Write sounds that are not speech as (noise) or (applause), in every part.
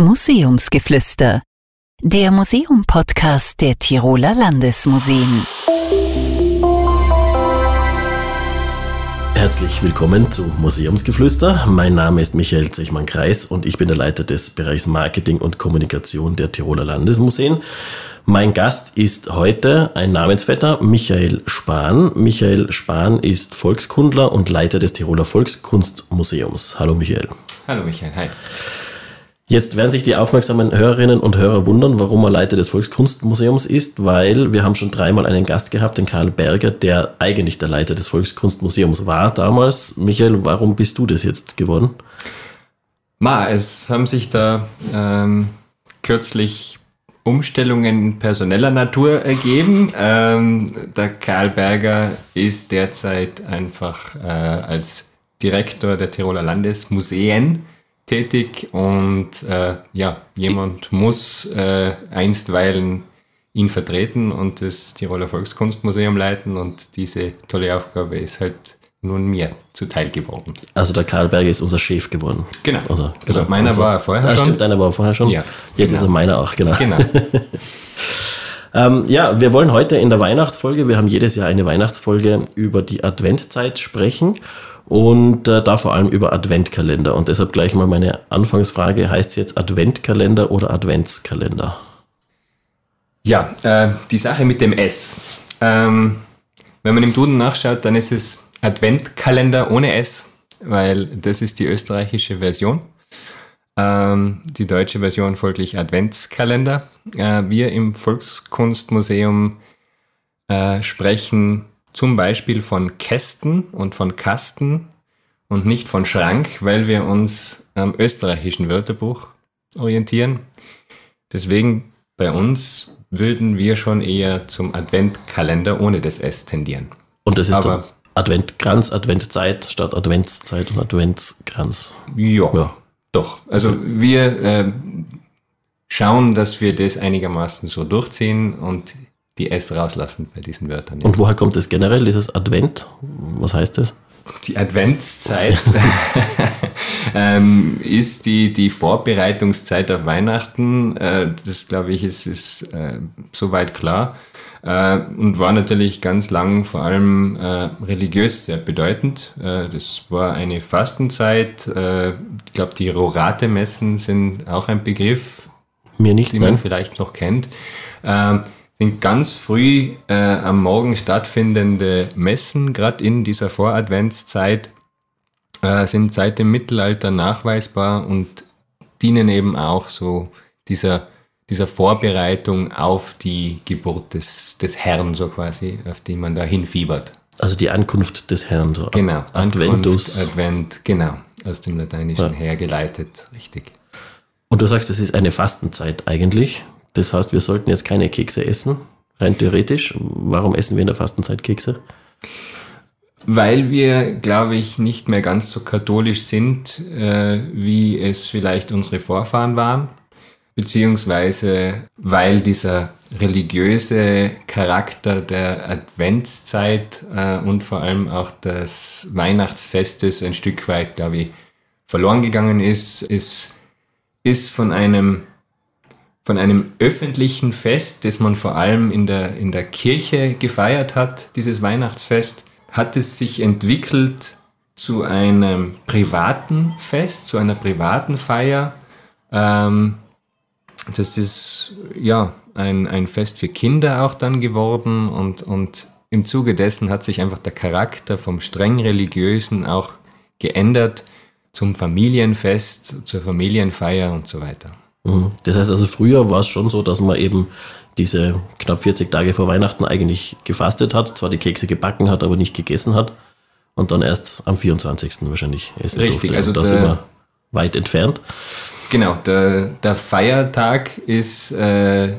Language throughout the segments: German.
Museumsgeflüster, der Museum-Podcast der Tiroler Landesmuseen. Herzlich willkommen zu Museumsgeflüster. Mein Name ist Michael Zechmann-Kreis und ich bin der Leiter des Bereichs Marketing und Kommunikation der Tiroler Landesmuseen. Mein Gast ist heute ein Namensvetter, Michael Spahn. Michael Spahn ist Volkskundler und Leiter des Tiroler Volkskunstmuseums. Hallo Michael. Hallo Michael, hi. Jetzt werden sich die aufmerksamen Hörerinnen und Hörer wundern, warum er Leiter des Volkskunstmuseums ist, weil wir haben schon dreimal einen Gast gehabt, den Karl Berger, der eigentlich der Leiter des Volkskunstmuseums war damals. Michael, warum bist du das jetzt geworden? Ma, es haben sich da ähm, kürzlich Umstellungen personeller Natur ergeben. Ähm, der Karl Berger ist derzeit einfach äh, als Direktor der Tiroler Landesmuseen tätig und äh, ja, jemand muss äh, einstweilen ihn vertreten und das Tiroler Volkskunstmuseum leiten und diese tolle Aufgabe ist halt nun mir zuteil geworden. Also der Karl Berger ist unser Chef geworden. Genau. Oder, also genau. meiner Also- war er vorher Ah, schon. Stimmt, deiner war vorher schon. Ja, Jetzt genau. ist er meiner auch, genau. Genau. (laughs) Ähm, ja, wir wollen heute in der Weihnachtsfolge, wir haben jedes Jahr eine Weihnachtsfolge über die Adventzeit sprechen und äh, da vor allem über Adventkalender. Und deshalb gleich mal meine Anfangsfrage, heißt es jetzt Adventkalender oder Adventskalender? Ja, äh, die Sache mit dem S. Ähm, wenn man im Duden nachschaut, dann ist es Adventkalender ohne S, weil das ist die österreichische Version. Ähm, die deutsche Version folglich Adventskalender. Äh, wir im Volkskunstmuseum äh, sprechen zum Beispiel von Kästen und von Kasten und nicht von Schrank, weil wir uns am österreichischen Wörterbuch orientieren. Deswegen bei uns würden wir schon eher zum Adventkalender ohne das S tendieren. Und das ist Aber- Adventkranz, Adventzeit statt Adventszeit und Adventskranz. Ja, Ja. doch. Also wir äh, schauen, dass wir das einigermaßen so durchziehen und die S rauslassen bei diesen Wörtern. Ja. Und woher kommt das generell, dieses Advent? Was heißt das? Die Adventszeit (laughs) ähm, ist die, die Vorbereitungszeit auf Weihnachten. Äh, das glaube ich ist, ist äh, soweit klar. Äh, und war natürlich ganz lang vor allem äh, religiös sehr bedeutend. Äh, das war eine Fastenzeit. Äh, ich glaube, die Rorate-Messen sind auch ein Begriff, Mir nicht, die man nein? vielleicht noch kennt, ähm, sind ganz früh äh, am Morgen stattfindende Messen, gerade in dieser Voradventszeit, äh, sind seit dem Mittelalter nachweisbar und dienen eben auch so dieser, dieser Vorbereitung auf die Geburt des, des Herrn, so quasi, auf die man da hinfiebert. Also die Ankunft des Herrn. So Genau. Adventus. Ankunft, Advent, genau. Aus dem Lateinischen hergeleitet, richtig. Und du sagst, es ist eine Fastenzeit eigentlich. Das heißt, wir sollten jetzt keine Kekse essen, rein theoretisch. Warum essen wir in der Fastenzeit Kekse? Weil wir, glaube ich, nicht mehr ganz so katholisch sind, äh, wie es vielleicht unsere Vorfahren waren, beziehungsweise weil dieser religiöse Charakter der Adventszeit äh, und vor allem auch des Weihnachtsfestes ein Stück weit, glaube ich, verloren gegangen ist, ist, ist von einem von einem öffentlichen Fest, das man vor allem in der, in der Kirche gefeiert hat, dieses Weihnachtsfest, hat es sich entwickelt zu einem privaten Fest, zu einer privaten Feier. Ähm, das ist ja ein, ein Fest für Kinder auch dann geworden und, und im Zuge dessen hat sich einfach der Charakter vom streng religiösen auch geändert zum Familienfest, zur Familienfeier und so weiter. Mhm. Das heißt also, früher war es schon so, dass man eben diese knapp 40 Tage vor Weihnachten eigentlich gefastet hat, zwar die Kekse gebacken hat, aber nicht gegessen hat und dann erst am 24. wahrscheinlich essen Richtig, durfte. also und da der- sind wir weit entfernt. Genau, der, der Feiertag ist äh,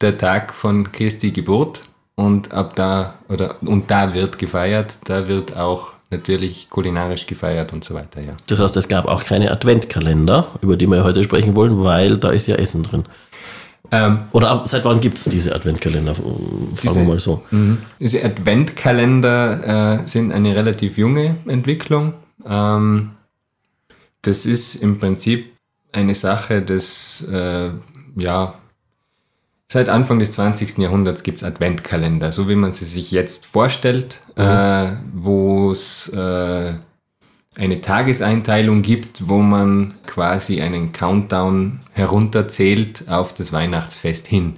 der Tag von Christi Geburt und ab da oder und da wird gefeiert, da wird auch natürlich kulinarisch gefeiert und so weiter, ja. Das heißt, es gab auch keine Adventkalender, über die wir heute sprechen wollen, weil da ist ja Essen drin. Ähm, Oder seit wann gibt es diese Adventkalender? Fragen wir mal so. Diese Adventkalender äh, sind eine relativ junge Entwicklung. Ähm, das ist im Prinzip eine Sache des, äh, ja, seit Anfang des 20. Jahrhunderts gibt's Adventkalender, so wie man sie sich jetzt vorstellt, mhm. äh, wo es äh, eine Tageseinteilung gibt, wo man quasi einen Countdown herunterzählt auf das Weihnachtsfest hin.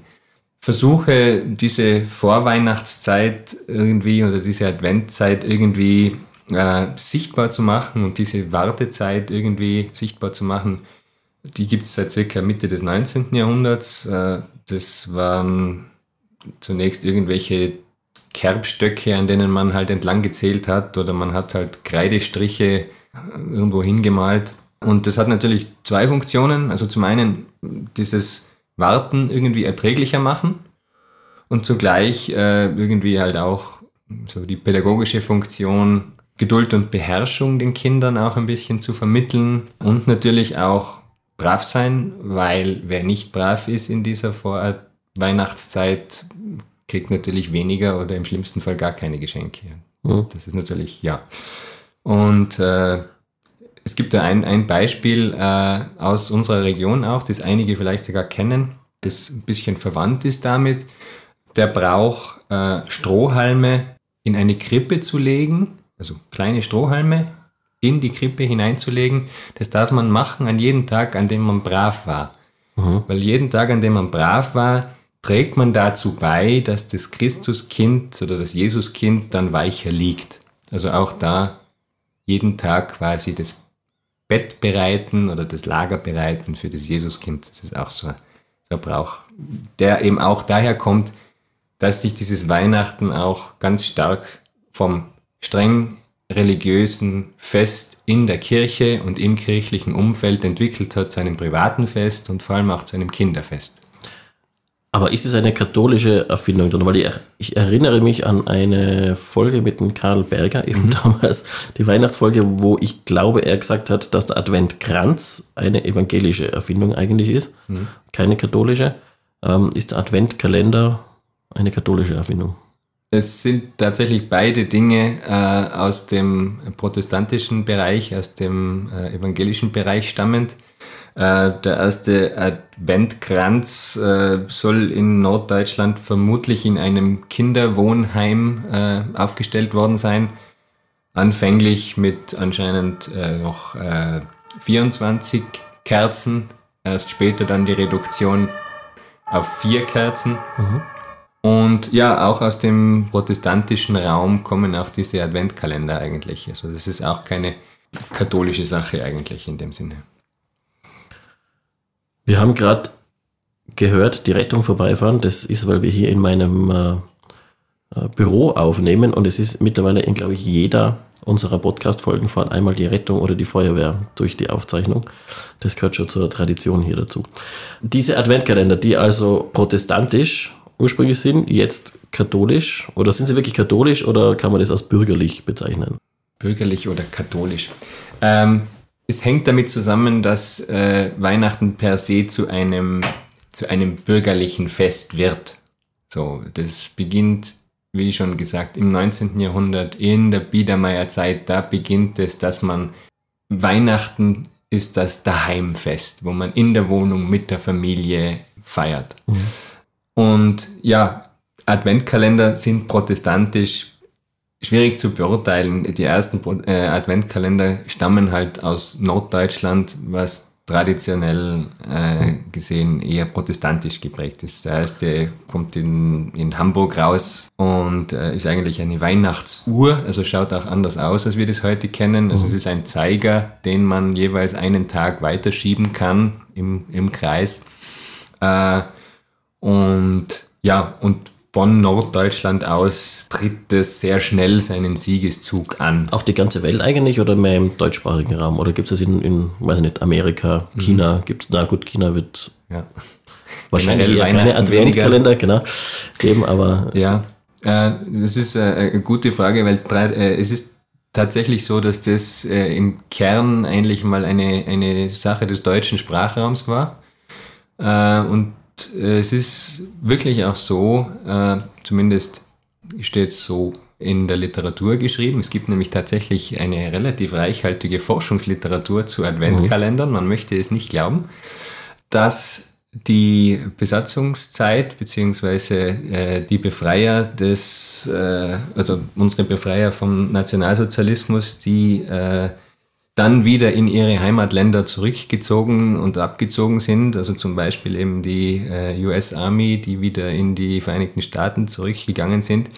Versuche diese Vorweihnachtszeit irgendwie oder diese Adventzeit irgendwie äh, sichtbar zu machen und diese Wartezeit irgendwie sichtbar zu machen, die gibt es seit circa Mitte des 19. Jahrhunderts. Äh, das waren zunächst irgendwelche Kerbstöcke, an denen man halt entlang gezählt hat oder man hat halt Kreidestriche äh, irgendwo hingemalt. Und das hat natürlich zwei Funktionen. Also zum einen dieses Warten irgendwie erträglicher machen und zugleich äh, irgendwie halt auch so die pädagogische Funktion, Geduld und Beherrschung den Kindern auch ein bisschen zu vermitteln und natürlich auch brav sein, weil wer nicht brav ist in dieser Vorweihnachtszeit, kriegt natürlich weniger oder im schlimmsten Fall gar keine Geschenke. Mhm. Das ist natürlich, ja. Und äh, es gibt da ein, ein Beispiel äh, aus unserer Region auch, das einige vielleicht sogar kennen, das ein bisschen verwandt ist damit. Der Brauch, äh, Strohhalme in eine Krippe zu legen, also kleine Strohhalme in die Krippe hineinzulegen, das darf man machen an jedem Tag, an dem man brav war. Mhm. Weil jeden Tag, an dem man brav war, trägt man dazu bei, dass das Christuskind oder das Jesuskind dann weicher liegt. Also auch da jeden Tag quasi das Bett bereiten oder das Lager bereiten für das Jesuskind. Das ist auch so ein Brauch, der eben auch daher kommt, dass sich dieses Weihnachten auch ganz stark vom streng religiösen Fest in der Kirche und im kirchlichen Umfeld entwickelt hat, zu einem privaten Fest und vor allem auch zu einem Kinderfest. Aber ist es eine katholische Erfindung? Weil ich, ich erinnere mich an eine Folge mit dem Karl Berger, eben mhm. damals, die Weihnachtsfolge, wo ich glaube, er gesagt hat, dass der Adventkranz eine evangelische Erfindung eigentlich ist, mhm. keine katholische. Ähm, ist der Adventkalender eine katholische Erfindung? Es sind tatsächlich beide Dinge äh, aus dem protestantischen Bereich, aus dem äh, evangelischen Bereich stammend. Äh, der erste Adventkranz äh, soll in Norddeutschland vermutlich in einem Kinderwohnheim äh, aufgestellt worden sein. Anfänglich mit anscheinend noch 24 Kerzen, erst später dann die Reduktion auf vier Kerzen. Mhm. Und ja, auch aus dem protestantischen Raum kommen auch diese Adventkalender eigentlich. Also das ist auch keine katholische Sache eigentlich in dem Sinne. Wir haben gerade gehört, die Rettung vorbeifahren. Das ist, weil wir hier in meinem äh, äh Büro aufnehmen und es ist mittlerweile in, glaube ich, jeder unserer Podcast-Folgen fahren einmal die Rettung oder die Feuerwehr durch die Aufzeichnung. Das gehört schon zur Tradition hier dazu. Diese Adventkalender, die also protestantisch ursprünglich sind, jetzt katholisch, oder sind sie wirklich katholisch oder kann man das als bürgerlich bezeichnen? Bürgerlich oder katholisch. Ähm, es hängt damit zusammen, dass äh, Weihnachten per se zu einem, zu einem bürgerlichen Fest wird. So, das beginnt, wie schon gesagt, im 19. Jahrhundert in der Biedermeierzeit. Da beginnt es, dass man Weihnachten ist das Daheimfest, wo man in der Wohnung mit der Familie feiert. Mhm. Und ja, Adventkalender sind protestantisch schwierig zu beurteilen. Die ersten äh, Adventkalender stammen halt aus Norddeutschland, was traditionell äh, gesehen eher protestantisch geprägt ist. Der erste kommt in, in Hamburg raus und äh, ist eigentlich eine Weihnachtsuhr, also schaut auch anders aus, als wir das heute kennen. Also es ist ein Zeiger, den man jeweils einen Tag weiterschieben kann im, im Kreis. Äh, und ja, und von Norddeutschland aus tritt es sehr schnell seinen Siegeszug an. Auf die ganze Welt eigentlich oder mehr im deutschsprachigen Raum? Oder gibt es das in, in, weiß ich nicht, Amerika, China? Mhm. Gibt na gut, China wird ja. wahrscheinlich eher keine Adventkalender, genau, geben, aber. Ja, äh, das ist äh, eine gute Frage, weil äh, es ist tatsächlich so, dass das äh, im Kern eigentlich mal eine, eine Sache des deutschen Sprachraums war. Äh, und es ist wirklich auch so, äh, zumindest steht es so in der Literatur geschrieben. Es gibt nämlich tatsächlich eine relativ reichhaltige Forschungsliteratur zu Adventkalendern. Man möchte es nicht glauben, dass die Besatzungszeit beziehungsweise äh, die Befreier des, äh, also unsere Befreier vom Nationalsozialismus, die äh, dann wieder in ihre Heimatländer zurückgezogen und abgezogen sind. Also zum Beispiel eben die äh, US Army, die wieder in die Vereinigten Staaten zurückgegangen sind.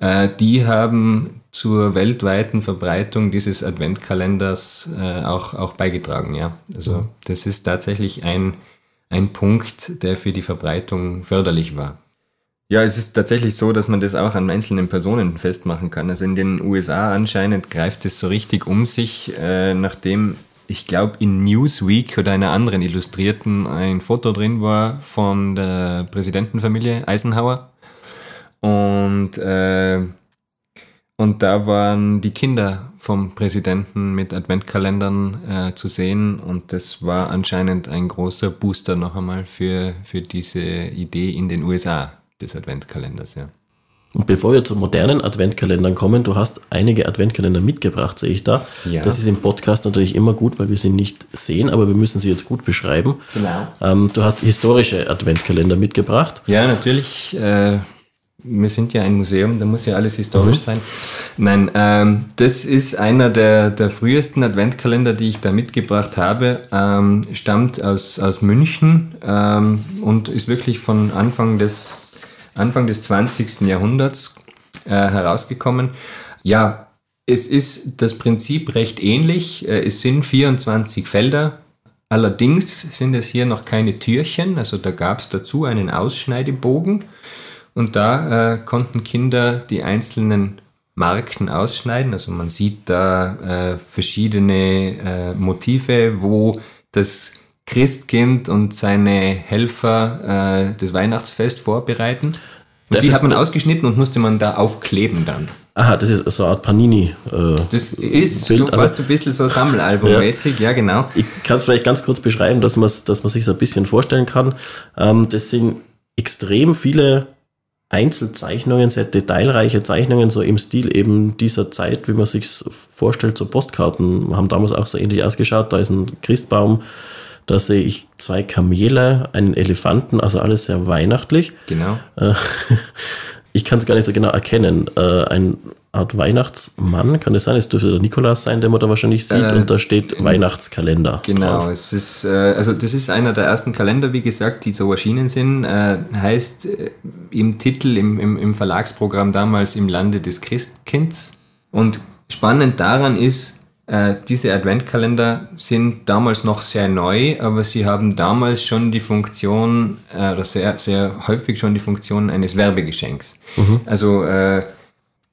Äh, die haben zur weltweiten Verbreitung dieses Adventkalenders äh, auch, auch beigetragen. Ja. Also das ist tatsächlich ein, ein Punkt, der für die Verbreitung förderlich war. Ja, es ist tatsächlich so, dass man das auch an einzelnen Personen festmachen kann. Also in den USA anscheinend greift es so richtig um sich, äh, nachdem ich glaube in Newsweek oder einer anderen Illustrierten ein Foto drin war von der Präsidentenfamilie Eisenhower. Und, äh, und da waren die Kinder vom Präsidenten mit Adventkalendern äh, zu sehen und das war anscheinend ein großer Booster noch einmal für, für diese Idee in den USA des Adventkalenders, ja. Und bevor wir zu modernen Adventkalendern kommen, du hast einige Adventkalender mitgebracht, sehe ich da. Ja. Das ist im Podcast natürlich immer gut, weil wir sie nicht sehen, aber wir müssen sie jetzt gut beschreiben. Genau. Ähm, du hast historische Adventkalender mitgebracht. Ja, natürlich. Äh, wir sind ja ein Museum, da muss ja alles historisch sein. Nein, ähm, das ist einer der, der frühesten Adventkalender, die ich da mitgebracht habe. Ähm, stammt aus, aus München ähm, und ist wirklich von Anfang des, Anfang des 20. Jahrhunderts äh, herausgekommen. Ja, es ist das Prinzip recht ähnlich. Äh, Es sind 24 Felder. Allerdings sind es hier noch keine Türchen. Also da gab es dazu einen Ausschneidebogen. Und da äh, konnten Kinder die einzelnen Marken ausschneiden. Also man sieht da äh, verschiedene äh, Motive, wo das Christkind und seine Helfer äh, das Weihnachtsfest vorbereiten. Und Darf die hat man ausgeschnitten und musste man da aufkleben dann. Aha, das ist so eine Art Panini. Äh, Das ist Bild, so also- fast ein bisschen so Sammelalbummäßig, ja. genau. Ich kann es vielleicht ganz kurz beschreiben, dass man dass man sich ein bisschen vorstellen kann. Ähm, das sind extrem viele Einzelzeichnungen, sehr detailreiche Zeichnungen, so im Stil eben dieser Zeit, wie man sich vorstellt, so Postkarten haben damals auch so ähnlich ausgeschaut. Da ist ein Christbaum, da sehe ich zwei Kamele, einen Elefanten, also alles sehr weihnachtlich. Genau. Äh, (laughs) Ich kann es gar nicht so genau erkennen. Äh, Ein Art Weihnachtsmann, kann das sein? Es dürfte der Nikolaus sein, den man da wahrscheinlich sieht, Äh, und da steht Weihnachtskalender. Genau, drauf. es ist, äh, also das ist einer der ersten Kalender, wie gesagt, die so erschienen sind. Äh, heißt im Titel, im, im, im Verlagsprogramm damals im Lande des Christkinds. Und spannend daran ist, äh, diese Adventkalender sind damals noch sehr neu, aber sie haben damals schon die Funktion, äh, oder sehr, sehr häufig schon die Funktion eines Werbegeschenks. Also äh,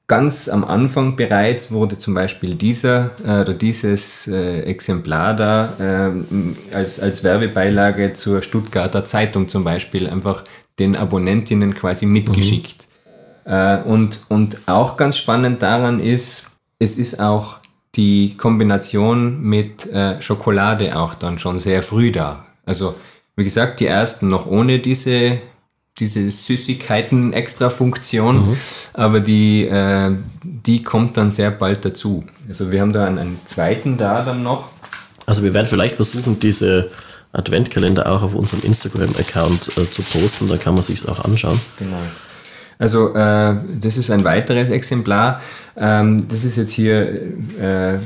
ganz am Anfang bereits wurde zum Beispiel dieser äh, oder dieses äh, Exemplar da ähm, als, als Werbebeilage zur Stuttgarter Zeitung zum Beispiel einfach den Abonnentinnen quasi mitgeschickt. Äh, und, und auch ganz spannend daran ist, es ist auch die Kombination mit äh, Schokolade auch dann schon sehr früh da. Also wie gesagt, die ersten noch ohne diese diese Süßigkeiten-Extra-Funktion, aber die, äh, die kommt dann sehr bald dazu. Also wir haben da einen, einen zweiten da dann noch. Also wir werden vielleicht versuchen, diese Adventkalender auch auf unserem Instagram-Account äh, zu posten, dann kann man sich auch anschauen. Genau. Also äh, das ist ein weiteres Exemplar. Ähm, das ist jetzt hier, äh,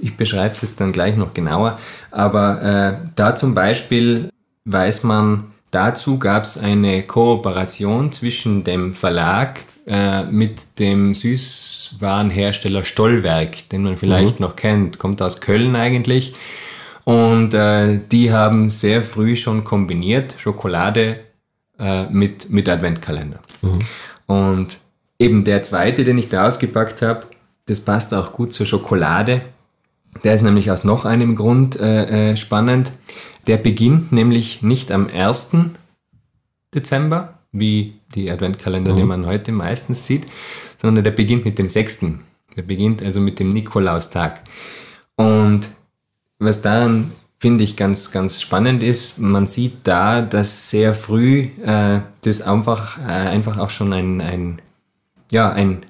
ich beschreibe das dann gleich noch genauer, aber äh, da zum Beispiel weiß man, dazu gab es eine Kooperation zwischen dem Verlag äh, mit dem Süßwarenhersteller Stollwerk, den man vielleicht noch kennt, kommt aus Köln eigentlich. Und äh, die haben sehr früh schon kombiniert Schokolade äh, mit, mit Adventkalender. Und eben der zweite, den ich da ausgepackt habe, das passt auch gut zur Schokolade. Der ist nämlich aus noch einem Grund äh, äh, spannend. Der beginnt nämlich nicht am 1. Dezember, wie die Adventkalender, die man heute meistens sieht, sondern der beginnt mit dem 6. Der beginnt also mit dem Nikolaustag. Und was daran finde ich ganz, ganz spannend ist, man sieht da, dass sehr früh äh, das einfach, äh, einfach auch schon ein, ein, ja, ein,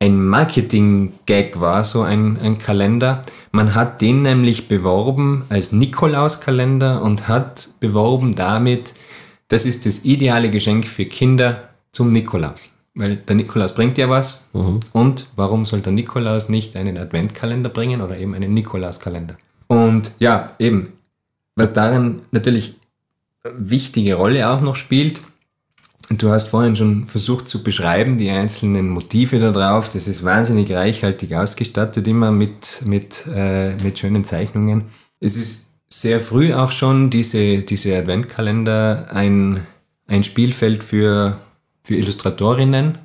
ein Marketing-Gag war, so ein, ein Kalender. Man hat den nämlich beworben als Nikolauskalender und hat beworben damit, das ist das ideale Geschenk für Kinder zum Nikolaus. Weil der Nikolaus bringt ja was. Mhm. Und warum soll der Nikolaus nicht einen Adventkalender bringen oder eben einen Nikolauskalender? Und ja, eben, was darin natürlich wichtige Rolle auch noch spielt, Du hast vorhin schon versucht zu beschreiben, die einzelnen Motive da drauf. Das ist wahnsinnig reichhaltig ausgestattet, immer mit, mit, äh, mit schönen Zeichnungen. Es ist sehr früh auch schon diese, diese Adventkalender ein, ein Spielfeld für, für Illustratorinnen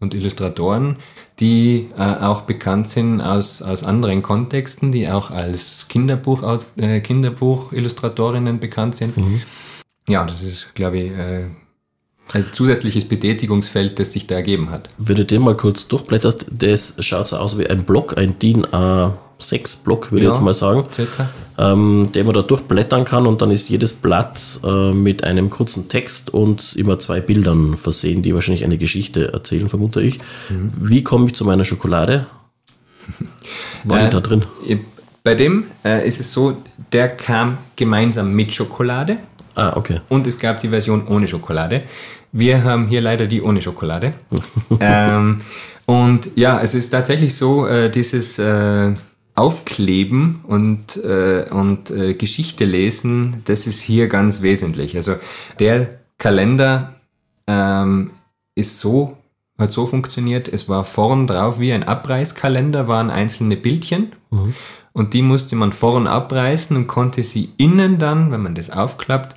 und Illustratoren, die äh, auch bekannt sind aus, aus anderen Kontexten, die auch als Kinderbuch, äh, Kinderbuchillustratorinnen bekannt sind. Mhm. Ja, das ist, glaube ich, äh, ein zusätzliches Betätigungsfeld, das sich da ergeben hat. Wenn du dir mal kurz durchblätterst, das schaut so aus wie ein Block, ein DIN A6 Block, würde ja, ich jetzt mal sagen, ähm, den man da durchblättern kann und dann ist jedes Blatt äh, mit einem kurzen Text und immer zwei Bildern versehen, die wahrscheinlich eine Geschichte erzählen, vermute ich. Mhm. Wie komme ich zu meiner Schokolade? (laughs) War äh, da drin? Bei dem äh, ist es so, der kam gemeinsam mit Schokolade. Ah, okay. Und es gab die Version ohne Schokolade. Wir haben hier leider die ohne Schokolade. (laughs) ähm, und ja, es ist tatsächlich so, äh, dieses äh, Aufkleben und, äh, und äh, Geschichte lesen, das ist hier ganz wesentlich. Also der Kalender ähm, ist so, hat so funktioniert, es war vorn drauf wie ein Abreißkalender, waren einzelne Bildchen. Mhm. Und die musste man vorn abreißen und konnte sie innen dann, wenn man das aufklappt,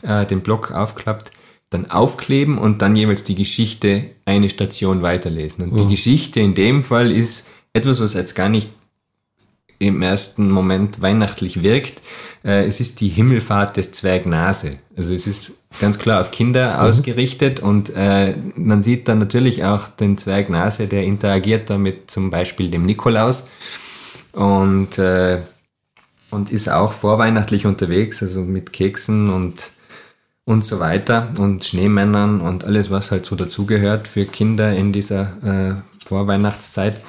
äh, den Block aufklappt, dann aufkleben und dann jeweils die Geschichte eine Station weiterlesen. Und mhm. die Geschichte in dem Fall ist etwas, was jetzt gar nicht im ersten Moment weihnachtlich wirkt. Äh, es ist die Himmelfahrt des Zwergnase. Also es ist ganz klar auf Kinder mhm. ausgerichtet und äh, man sieht dann natürlich auch den Zwergnase, der interagiert da mit zum Beispiel dem Nikolaus und, äh, und ist auch vorweihnachtlich unterwegs, also mit Keksen und und so weiter und Schneemännern und alles, was halt so dazugehört für Kinder in dieser äh, Vorweihnachtszeit.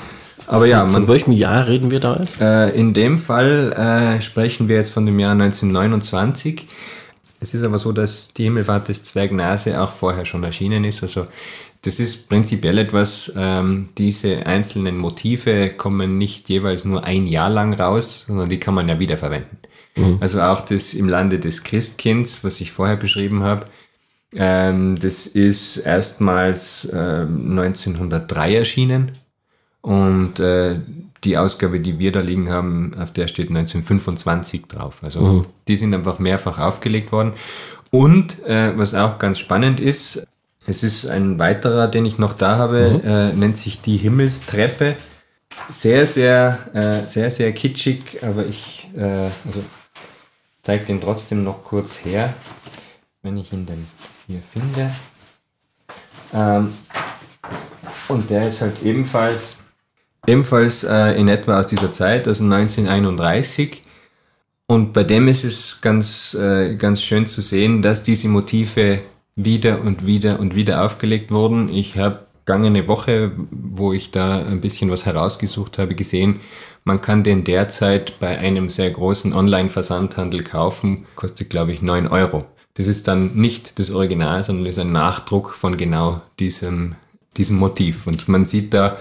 Aber von, ja, man, von welchem Jahr reden wir da jetzt? Äh, in dem Fall äh, sprechen wir jetzt von dem Jahr 1929. Es ist aber so, dass die Himmelfahrt des Zwergnase auch vorher schon erschienen ist. Also das ist prinzipiell etwas, ähm, diese einzelnen Motive kommen nicht jeweils nur ein Jahr lang raus, sondern die kann man ja wiederverwenden. Mhm. Also auch das im Lande des Christkinds, was ich vorher beschrieben habe. Ähm, das ist erstmals äh, 1903 erschienen und äh, die Ausgabe, die wir da liegen haben, auf der steht 1925 drauf. Also mhm. die sind einfach mehrfach aufgelegt worden. Und äh, was auch ganz spannend ist, es ist ein weiterer, den ich noch da habe, mhm. äh, nennt sich die Himmelstreppe. Sehr, sehr, äh, sehr, sehr kitschig, aber ich, äh, also zeige den trotzdem noch kurz her, wenn ich ihn denn hier finde. Ähm, und der ist halt ebenfalls, ebenfalls äh, in etwa aus dieser Zeit, also 1931. Und bei dem ist es ganz, äh, ganz schön zu sehen, dass diese Motive wieder und wieder und wieder aufgelegt wurden. Ich habe vergangene Woche, wo ich da ein bisschen was herausgesucht habe, gesehen, man kann den derzeit bei einem sehr großen Online-Versandhandel kaufen, kostet glaube ich 9 Euro. Das ist dann nicht das Original, sondern ist ein Nachdruck von genau diesem, diesem Motiv. Und man sieht da,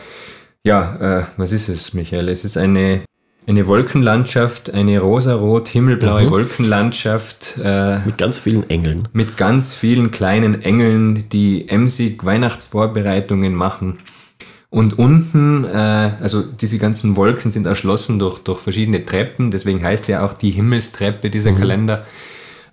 ja, äh, was ist es, Michael? Es ist eine eine Wolkenlandschaft, eine rosarot himmelblaue mhm. Wolkenlandschaft. Äh, mit ganz vielen Engeln. Mit ganz vielen kleinen Engeln, die emsig Weihnachtsvorbereitungen machen. Und unten, äh, also diese ganzen Wolken sind erschlossen durch, durch verschiedene Treppen, deswegen heißt ja auch die Himmelstreppe dieser mhm. Kalender.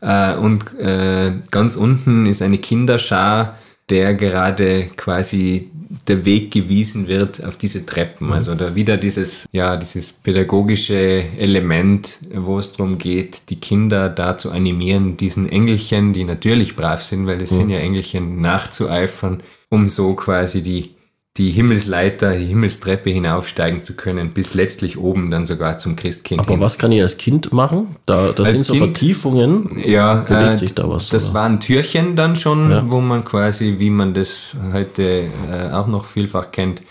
Äh, und äh, ganz unten ist eine Kinderschar, der gerade quasi der Weg gewiesen wird auf diese Treppen. Mhm. Also da wieder dieses, ja, dieses pädagogische Element, wo es darum geht, die Kinder da zu animieren, diesen Engelchen, die natürlich brav sind, weil es mhm. sind ja Engelchen, nachzueifern, um so quasi die die Himmelsleiter, die Himmelstreppe hinaufsteigen zu können, bis letztlich oben dann sogar zum Christkind. Aber hin. was kann ich als Kind machen? Da, da sind so kind, Vertiefungen. Ja, bewegt äh, sich da was. Das oder? waren Türchen dann schon, ja. wo man quasi, wie man das heute äh, auch noch vielfach kennt,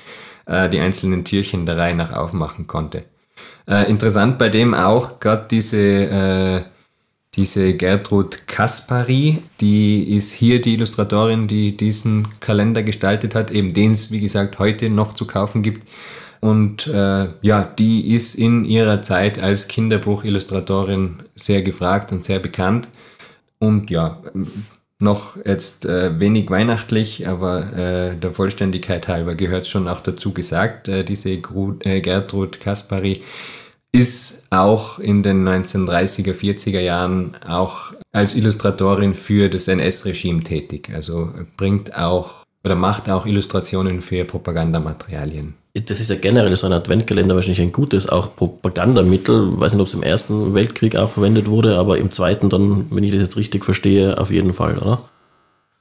äh, die einzelnen Türchen der Reihe nach aufmachen konnte. Äh, interessant bei dem auch gerade diese, äh, diese Gertrud Kaspari, die ist hier die Illustratorin, die diesen Kalender gestaltet hat, eben den es, wie gesagt, heute noch zu kaufen gibt. Und äh, ja, die ist in ihrer Zeit als Kinderbuchillustratorin sehr gefragt und sehr bekannt. Und ja, noch jetzt äh, wenig weihnachtlich, aber äh, der Vollständigkeit halber gehört schon auch dazu gesagt. Äh, diese Gru äh, Gertrud Kaspari ist auch in den 1930er, 40er Jahren auch als Illustratorin für das NS-Regime tätig. Also bringt auch oder macht auch Illustrationen für Propagandamaterialien das ist ja generell so ein Adventkalender wahrscheinlich ein gutes auch Propagandamittel. Ich weiß nicht, ob es im Ersten Weltkrieg auch verwendet wurde, aber im Zweiten dann, wenn ich das jetzt richtig verstehe, auf jeden Fall, oder?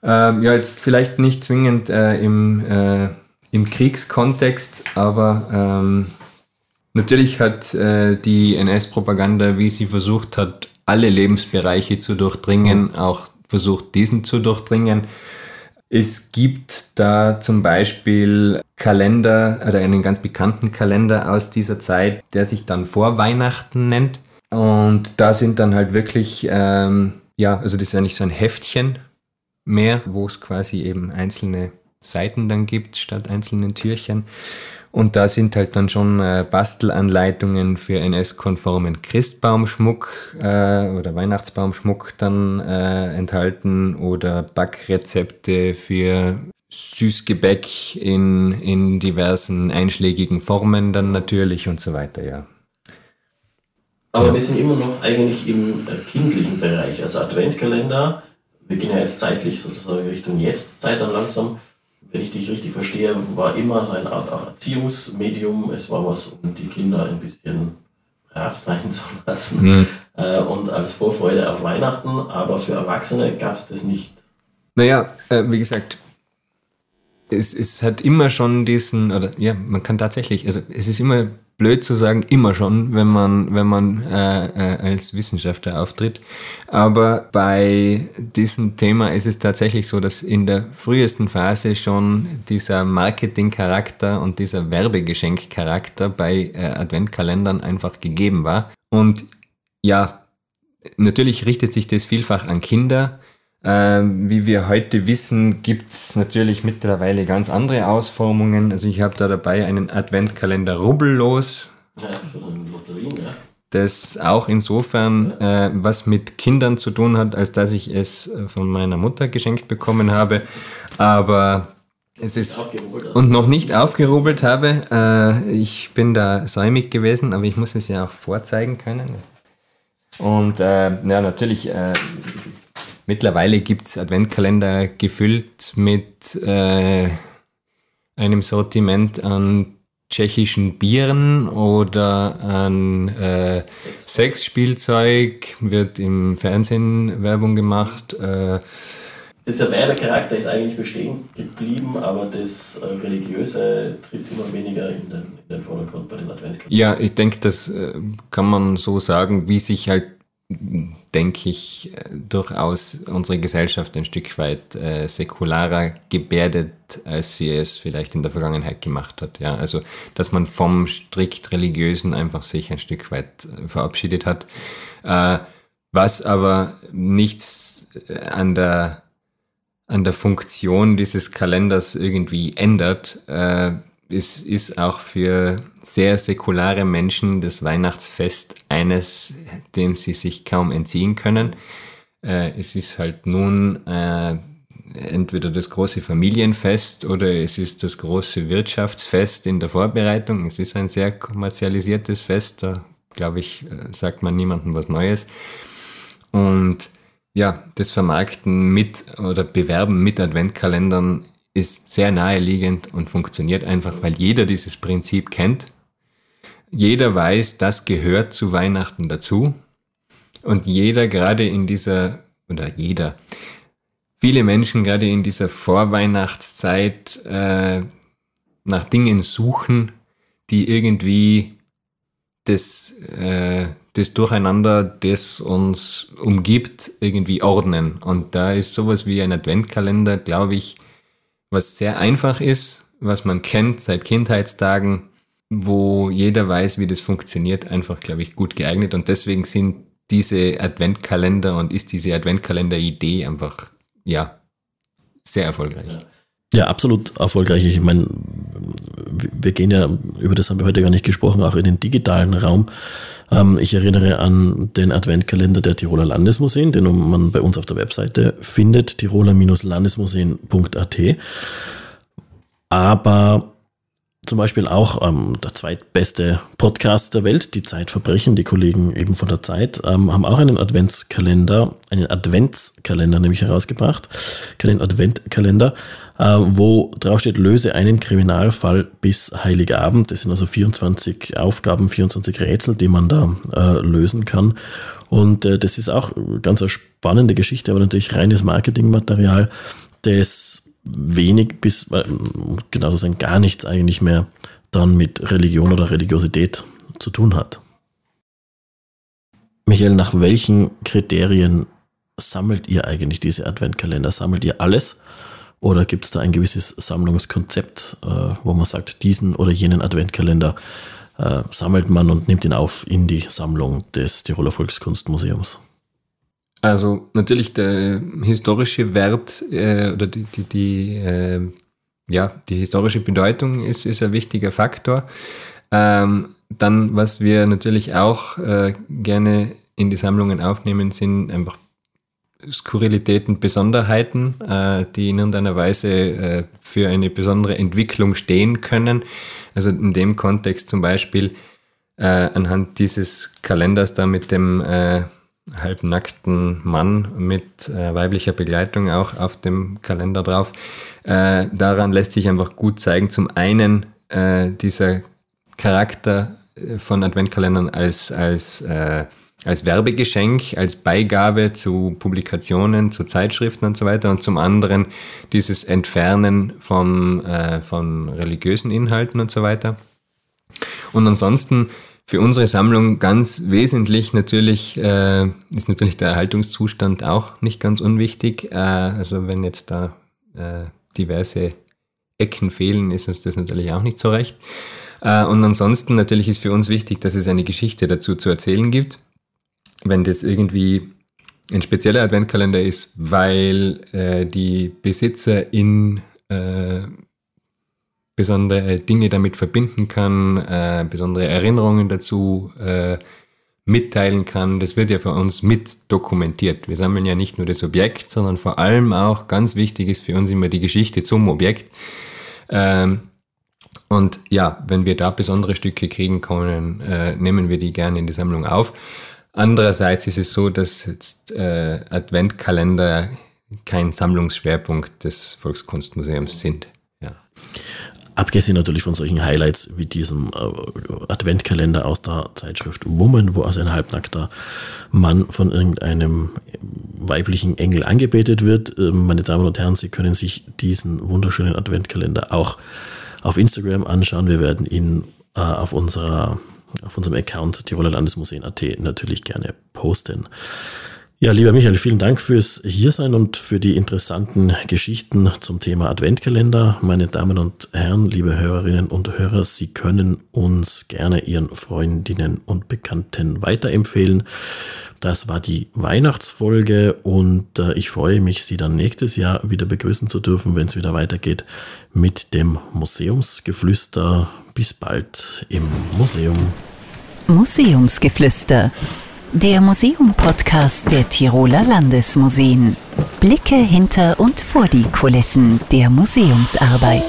Ähm, ja, jetzt vielleicht nicht zwingend äh, im, äh, im Kriegskontext, aber ähm, natürlich hat äh, die NS-Propaganda, wie sie versucht hat, alle Lebensbereiche zu durchdringen, auch versucht, diesen zu durchdringen. Es gibt da zum Beispiel Kalender oder einen ganz bekannten Kalender aus dieser Zeit, der sich dann vor Weihnachten nennt. Und da sind dann halt wirklich, ähm, ja, also das ist nicht so ein Heftchen mehr, wo es quasi eben einzelne Seiten dann gibt statt einzelnen Türchen. Und da sind halt dann schon äh, Bastelanleitungen für NS-konformen Christbaumschmuck äh, oder Weihnachtsbaumschmuck dann äh, enthalten oder Backrezepte für Süßgebäck in, in diversen einschlägigen Formen dann natürlich und so weiter, ja. Aber ja. wir sind immer noch eigentlich im äh, kindlichen Bereich, also Adventkalender. Wir gehen ja jetzt zeitlich sozusagen Richtung Jetztzeit dann langsam wenn ich dich richtig verstehe, war immer so eine Art auch Erziehungsmedium. Es war was, um die Kinder ein bisschen brav sein zu lassen mhm. äh, und als Vorfreude auf Weihnachten. Aber für Erwachsene gab es das nicht. Naja, äh, wie gesagt, es, es hat immer schon diesen, oder ja, man kann tatsächlich, also es ist immer blöd zu sagen, immer schon, wenn man, wenn man äh, äh, als Wissenschaftler auftritt. Aber bei diesem Thema ist es tatsächlich so, dass in der frühesten Phase schon dieser Marketing-Charakter und dieser Werbegeschenk-Charakter bei äh, Adventkalendern einfach gegeben war. Und ja, natürlich richtet sich das vielfach an Kinder, ähm, wie wir heute wissen, gibt es natürlich mittlerweile ganz andere Ausformungen. Also ich habe da dabei einen Adventkalender rubbellos. Ja, für den Lotterien, ja. Das auch insofern äh, was mit Kindern zu tun hat, als dass ich es äh, von meiner Mutter geschenkt bekommen habe. Aber es ist und noch nicht aufgerubbelt habe. Äh, ich bin da säumig gewesen, aber ich muss es ja auch vorzeigen können. Und äh, ja, natürlich äh, Mittlerweile gibt es Adventkalender gefüllt mit äh, einem Sortiment an tschechischen Bieren oder an äh, Sexspielzeug, wird im Fernsehen Werbung gemacht. Äh, dieser Werbecharakter ist eigentlich bestehen geblieben, aber das äh, Religiöse tritt immer weniger in den, in den Vordergrund bei den Adventkalendern. Ja, ich denke, das äh, kann man so sagen, wie sich halt denke ich, äh, durchaus unsere Gesellschaft ein Stück weit äh, säkularer gebärdet, als sie es vielleicht in der Vergangenheit gemacht hat. Ja, also, dass man vom strikt religiösen einfach sich ein Stück weit äh, verabschiedet hat. Äh, was aber nichts äh, an der, an der Funktion dieses Kalenders irgendwie ändert. Äh, es ist auch für sehr säkulare Menschen das Weihnachtsfest eines, dem sie sich kaum entziehen können. Äh, es ist halt nun äh, entweder das große Familienfest oder es ist das große Wirtschaftsfest in der Vorbereitung. Es ist ein sehr kommerzialisiertes Fest, da glaube ich, äh, sagt man niemandem was Neues. Und ja, das Vermarkten mit oder Bewerben mit Adventkalendern ist sehr naheliegend und funktioniert einfach, weil jeder dieses Prinzip kennt. Jeder weiß, das gehört zu Weihnachten dazu. Und jeder gerade in dieser, oder jeder, viele Menschen gerade in dieser Vorweihnachtszeit äh, nach Dingen suchen, die irgendwie das, äh, das Durcheinander, das uns umgibt, irgendwie ordnen. Und da ist sowas wie ein Adventkalender, glaube ich, was sehr einfach ist, was man kennt seit Kindheitstagen, wo jeder weiß, wie das funktioniert, einfach, glaube ich, gut geeignet. Und deswegen sind diese Adventkalender und ist diese Adventkalender-Idee einfach, ja, sehr erfolgreich. Ja, absolut erfolgreich. Ich meine, wir gehen ja, über das haben wir heute gar nicht gesprochen, auch in den digitalen Raum. Ähm, ich erinnere an den Adventkalender der Tiroler Landesmuseen, den man bei uns auf der Webseite findet, tiroler-landesmuseen.at. Aber zum Beispiel auch ähm, der zweitbeste Podcast der Welt, die Zeitverbrechen, die Kollegen eben von der Zeit, ähm, haben auch einen Adventskalender, einen Adventskalender nämlich herausgebracht, keinen Adventkalender, äh, wo draufsteht, löse einen Kriminalfall bis Heiligabend. Das sind also 24 Aufgaben, 24 Rätsel, die man da äh, lösen kann. Und äh, das ist auch ganz eine spannende Geschichte, aber natürlich reines Marketingmaterial, das wenig bis, genauso sagen, gar nichts eigentlich mehr dann mit Religion oder Religiosität zu tun hat. Michael, nach welchen Kriterien sammelt ihr eigentlich diese Adventkalender? Sammelt ihr alles? Oder gibt es da ein gewisses Sammlungskonzept, äh, wo man sagt, diesen oder jenen Adventkalender äh, sammelt man und nimmt ihn auf in die Sammlung des Tiroler Volkskunstmuseums? Also natürlich der historische Wert äh, oder die, die, die äh, ja, die historische Bedeutung ist, ist ein wichtiger Faktor. Ähm, dann, was wir natürlich auch äh, gerne in die Sammlungen aufnehmen, sind einfach Skurrilitäten, Besonderheiten, äh, die in irgendeiner Weise äh, für eine besondere Entwicklung stehen können. Also in dem Kontext zum Beispiel äh, anhand dieses Kalenders da mit dem äh, halbnackten Mann mit äh, weiblicher Begleitung auch auf dem Kalender drauf. Äh, daran lässt sich einfach gut zeigen, zum einen äh, dieser Charakter äh, von Adventkalendern als, als, äh, als Werbegeschenk, als Beigabe zu Publikationen, zu Zeitschriften und so weiter und zum anderen dieses Entfernen vom, äh, von religiösen Inhalten und so weiter. Und ansonsten für unsere Sammlung ganz wesentlich natürlich äh, ist natürlich der Erhaltungszustand auch nicht ganz unwichtig. Äh, also wenn jetzt da äh, diverse Ecken fehlen, ist uns das natürlich auch nicht so recht. Äh, und ansonsten natürlich ist für uns wichtig, dass es eine Geschichte dazu zu erzählen gibt. Wenn das irgendwie ein spezieller Adventkalender ist, weil äh, die Besitzer in äh, besondere Dinge damit verbinden kann, äh, besondere Erinnerungen dazu äh, mitteilen kann. Das wird ja für uns mit dokumentiert. Wir sammeln ja nicht nur das Objekt, sondern vor allem auch ganz wichtig ist für uns immer die Geschichte zum Objekt. Ähm, und ja, wenn wir da besondere Stücke kriegen können, äh, nehmen wir die gerne in die Sammlung auf. Andererseits ist es so, dass jetzt äh, Adventkalender kein Sammlungsschwerpunkt des Volkskunstmuseums sind. Ja. Abgesehen natürlich von solchen Highlights wie diesem äh, Adventkalender aus der Zeitschrift Woman, wo also ein halbnackter Mann von irgendeinem weiblichen Engel angebetet wird. Äh, meine Damen und Herren, Sie können sich diesen wunderschönen Adventkalender auch auf Instagram anschauen. Wir werden ihn äh, auf unserer auf unserem Account Tiroler Landesmuseen.at natürlich gerne posten. Ja, lieber Michael, vielen Dank fürs Hiersein und für die interessanten Geschichten zum Thema Adventkalender. Meine Damen und Herren, liebe Hörerinnen und Hörer, Sie können uns gerne Ihren Freundinnen und Bekannten weiterempfehlen. Das war die Weihnachtsfolge und äh, ich freue mich, Sie dann nächstes Jahr wieder begrüßen zu dürfen, wenn es wieder weitergeht mit dem Museumsgeflüster. Bis bald im Museum. Museumsgeflüster der Museum-Podcast der Tiroler Landesmuseen. Blicke hinter und vor die Kulissen der Museumsarbeit.